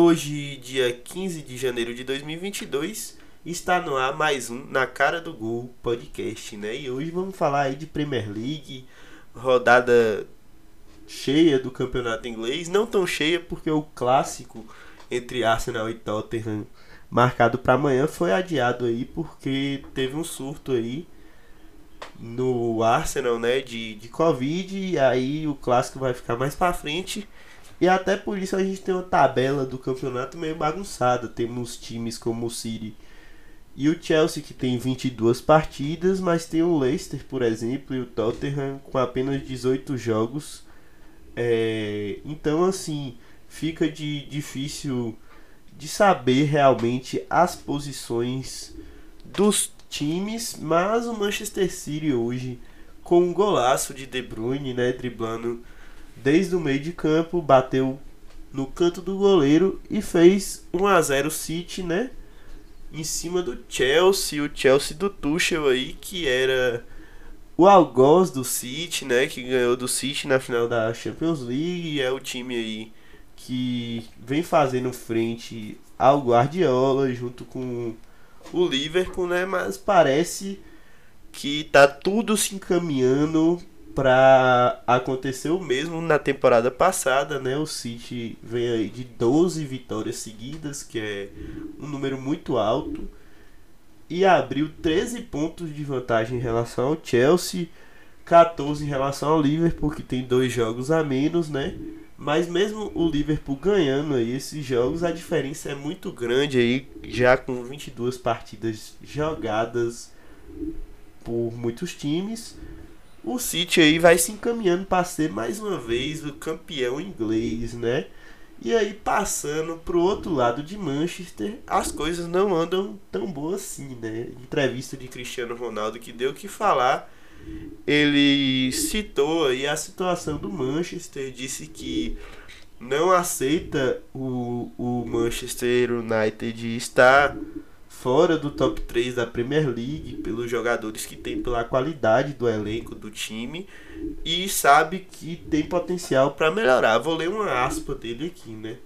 Hoje, dia 15 de janeiro de 2022, está no ar mais um Na Cara do Gol podcast, né? E hoje vamos falar aí de Premier League, rodada cheia do campeonato inglês, não tão cheia porque o clássico entre Arsenal e Tottenham marcado para amanhã foi adiado aí porque teve um surto aí no Arsenal, né, de, de Covid, e aí o clássico vai ficar mais para frente. E até por isso a gente tem uma tabela do campeonato meio bagunçada. Temos times como o City e o Chelsea que tem 22 partidas, mas tem o Leicester, por exemplo, e o Tottenham com apenas 18 jogos. É, então assim, fica de difícil de saber realmente as posições dos times, mas o Manchester City hoje com um golaço de De Bruyne, né, driblando desde o meio de campo, bateu no canto do goleiro e fez 1 a 0 City, né? Em cima do Chelsea, o Chelsea do Tuchel aí, que era o algoz do City, né, que ganhou do City na final da Champions League, e é o time aí que vem fazendo frente ao Guardiola junto com o Liverpool, né, mas parece que tá tudo se encaminhando para acontecer o mesmo na temporada passada, né? O City vem aí de 12 vitórias seguidas, que é um número muito alto, e abriu 13 pontos de vantagem em relação ao Chelsea, 14 em relação ao Liverpool, que tem dois jogos a menos, né? Mas mesmo o Liverpool ganhando aí esses jogos, a diferença é muito grande aí, já com 22 partidas jogadas por muitos times o City aí vai se encaminhando para ser mais uma vez o campeão inglês, né? E aí passando pro outro lado de Manchester, as coisas não andam tão boas assim, né? Entrevista de Cristiano Ronaldo que deu que falar. Ele citou aí a situação do Manchester, disse que não aceita o, o Manchester United estar fora do top 3 da Premier League pelos jogadores que tem, pela qualidade do elenco do time e sabe que tem potencial para melhorar. Vou ler uma aspa dele aqui, né?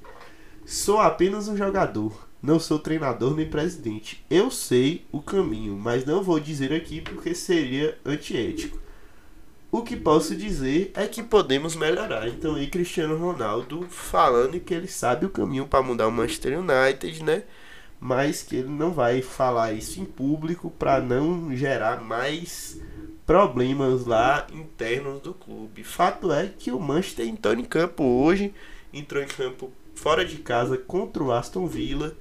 Sou apenas um jogador, não sou treinador nem presidente. Eu sei o caminho, mas não vou dizer aqui porque seria antiético. O que posso dizer é que podemos melhorar. Então aí Cristiano Ronaldo falando que ele sabe o caminho para mudar o Manchester United, né? Mas que ele não vai falar isso em público para não gerar mais problemas lá internos do clube. Fato é que o Manchester entrou em campo hoje, entrou em campo fora de casa contra o Aston Villa.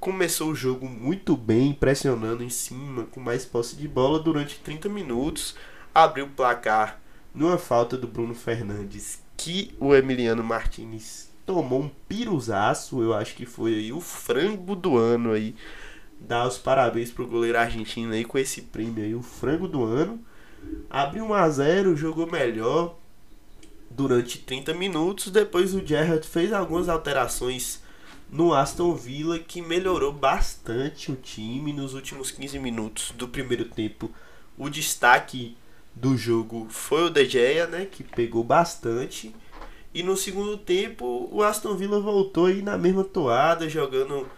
Começou o jogo muito bem, pressionando em cima, com mais posse de bola durante 30 minutos. Abriu o placar numa falta do Bruno Fernandes, que o Emiliano Martinez tomou um piruzaço, eu acho que foi aí o frango do ano aí. Dar os parabéns pro goleiro argentino aí com esse prêmio aí, o frango do ano. Abriu 1 a 0, jogou melhor durante 30 minutos. Depois o Gerrard fez algumas alterações no Aston Villa que melhorou bastante o time nos últimos 15 minutos do primeiro tempo. O destaque do jogo foi o De Gea, né, que pegou bastante. E no segundo tempo, o Aston Villa voltou aí na mesma toada, jogando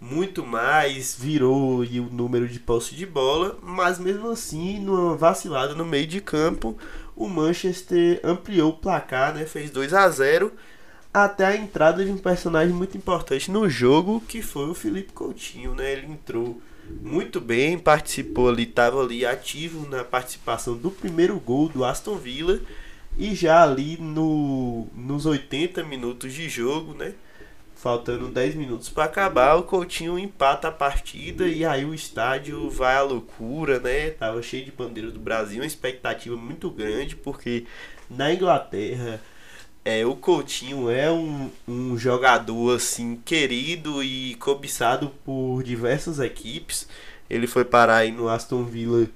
muito mais, virou o número de posse de bola, mas mesmo assim, numa vacilada no meio de campo, o Manchester ampliou o placar, né? Fez 2 a 0 até a entrada de um personagem muito importante no jogo, que foi o Felipe Coutinho, né? Ele entrou muito bem, participou ali, estava ali ativo na participação do primeiro gol do Aston Villa e já ali no, nos 80 minutos de jogo, né? Faltando 10 minutos para acabar, o Coutinho empata a partida e aí o estádio vai à loucura, né? Tava cheio de bandeira do Brasil, uma expectativa muito grande, porque na Inglaterra é, o Coutinho é um, um jogador assim querido e cobiçado por diversas equipes. Ele foi parar aí no Aston Villa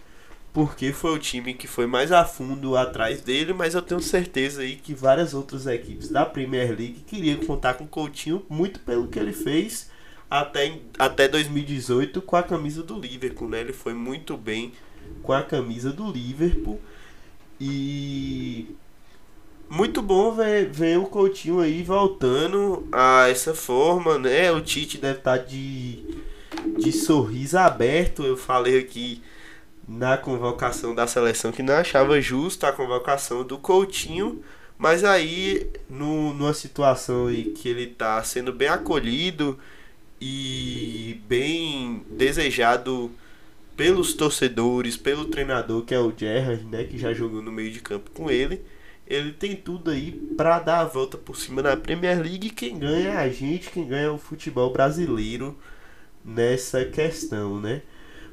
porque foi o time que foi mais a fundo atrás dele, mas eu tenho certeza aí que várias outras equipes da Premier League queriam contar com o Coutinho muito pelo que ele fez até, até 2018 com a camisa do Liverpool, né? Ele foi muito bem com a camisa do Liverpool e muito bom ver, ver o Coutinho aí voltando a essa forma, né? O Tite deve estar tá de, de sorriso aberto. Eu falei aqui na convocação da seleção que não achava justa a convocação do Coutinho, mas aí no, numa situação aí que ele está sendo bem acolhido e bem desejado pelos torcedores, pelo treinador que é o Gerrard, né, que já jogou no meio de campo com ele ele tem tudo aí para dar a volta por cima na Premier League. Quem ganha é a gente, quem ganha é o futebol brasileiro nessa questão, né?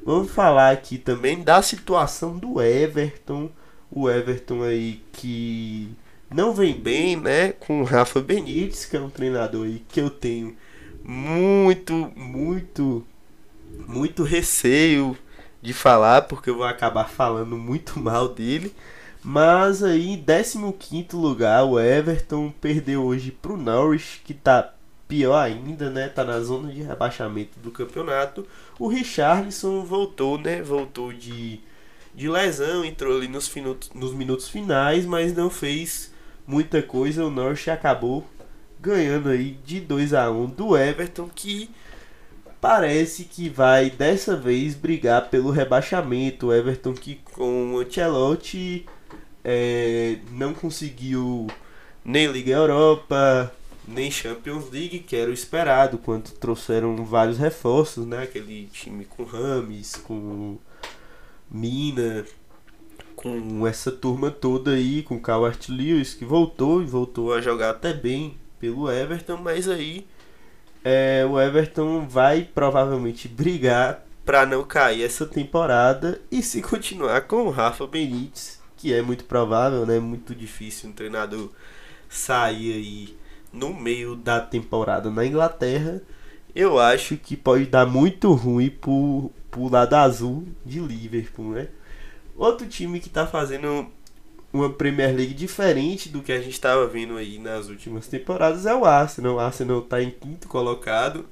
Vamos falar aqui também da situação do Everton. O Everton aí que não vem bem, né? Com o Rafa Benítez, que é um treinador aí que eu tenho muito, muito, muito receio de falar, porque eu vou acabar falando muito mal dele. Mas aí, em 15 lugar, o Everton perdeu hoje pro Norwich, que tá pior ainda, né? Tá na zona de rebaixamento do campeonato. O Richarlison voltou, né? Voltou de, de lesão, entrou ali nos, minutos, nos minutos finais, mas não fez muita coisa. O Norwich acabou ganhando aí de 2 a 1 do Everton, que parece que vai dessa vez brigar pelo rebaixamento. O Everton que com o Ancelotti é, não conseguiu nem Liga Europa, nem Champions League, que era o esperado, quando trouxeram vários reforços, né? Aquele time com Rames, com Mina, com essa turma toda aí, com Calvert Lewis, que voltou e voltou a jogar até bem pelo Everton, mas aí é, o Everton vai provavelmente brigar para não cair essa temporada e se continuar com o Rafa Benítez que é muito provável, né? Muito difícil um treinador sair aí no meio da temporada na Inglaterra. Eu acho que pode dar muito ruim pro, pro lado azul de Liverpool, né? Outro time que tá fazendo uma Premier League diferente do que a gente estava vendo aí nas últimas temporadas é o Arsenal. O Arsenal está em quinto colocado,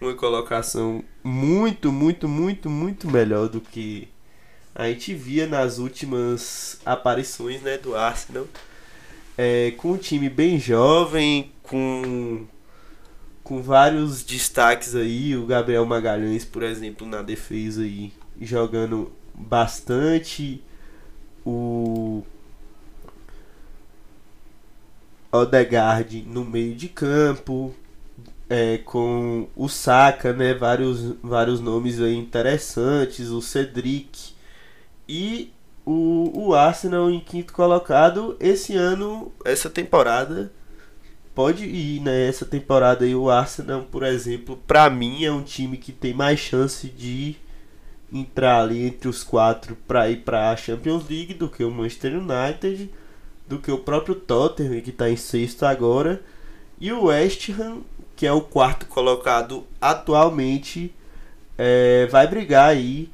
uma colocação muito, muito, muito, muito melhor do que a gente via nas últimas aparições né, do Arsenal é, com um time bem jovem, com, com vários destaques aí, o Gabriel Magalhães, por exemplo, na defesa aí, jogando bastante, o Odegaard no meio de campo, é, com o Saka, né, vários, vários nomes aí interessantes, o Cedric, e o, o Arsenal em quinto colocado, esse ano, essa temporada, pode ir, né? Essa temporada aí, o Arsenal, por exemplo, para mim é um time que tem mais chance de entrar ali entre os quatro para ir para a Champions League do que o Manchester United, do que o próprio Tottenham, que está em sexto agora, e o West Ham, que é o quarto colocado atualmente, é, vai brigar aí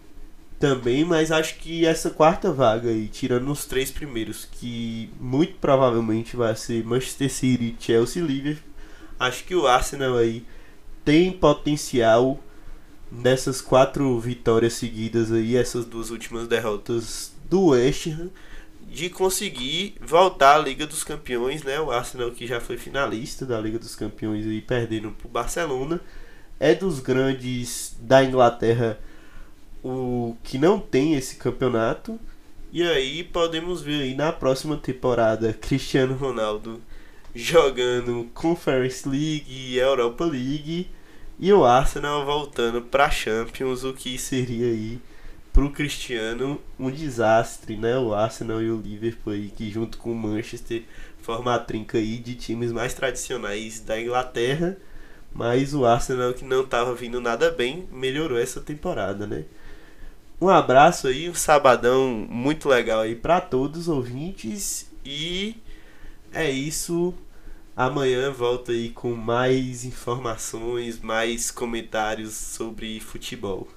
também, mas acho que essa quarta vaga aí, tirando os três primeiros, que muito provavelmente vai ser Manchester City, Chelsea e Liverpool, acho que o Arsenal aí tem potencial nessas quatro vitórias seguidas aí, essas duas últimas derrotas do West Ham, de conseguir voltar à Liga dos Campeões, né? O Arsenal que já foi finalista da Liga dos Campeões e perdendo para o Barcelona, é dos grandes da Inglaterra o que não tem esse campeonato. E aí podemos ver aí na próxima temporada Cristiano Ronaldo jogando Conference League e Europa League e o Arsenal voltando para Champions, o que seria aí pro Cristiano um desastre, né? O Arsenal e o Liverpool aí que junto com o Manchester formam a trinca aí de times mais tradicionais da Inglaterra, mas o Arsenal que não estava vindo nada bem melhorou essa temporada, né? Um abraço aí, um sabadão muito legal aí para todos os ouvintes e é isso. Amanhã volto aí com mais informações, mais comentários sobre futebol.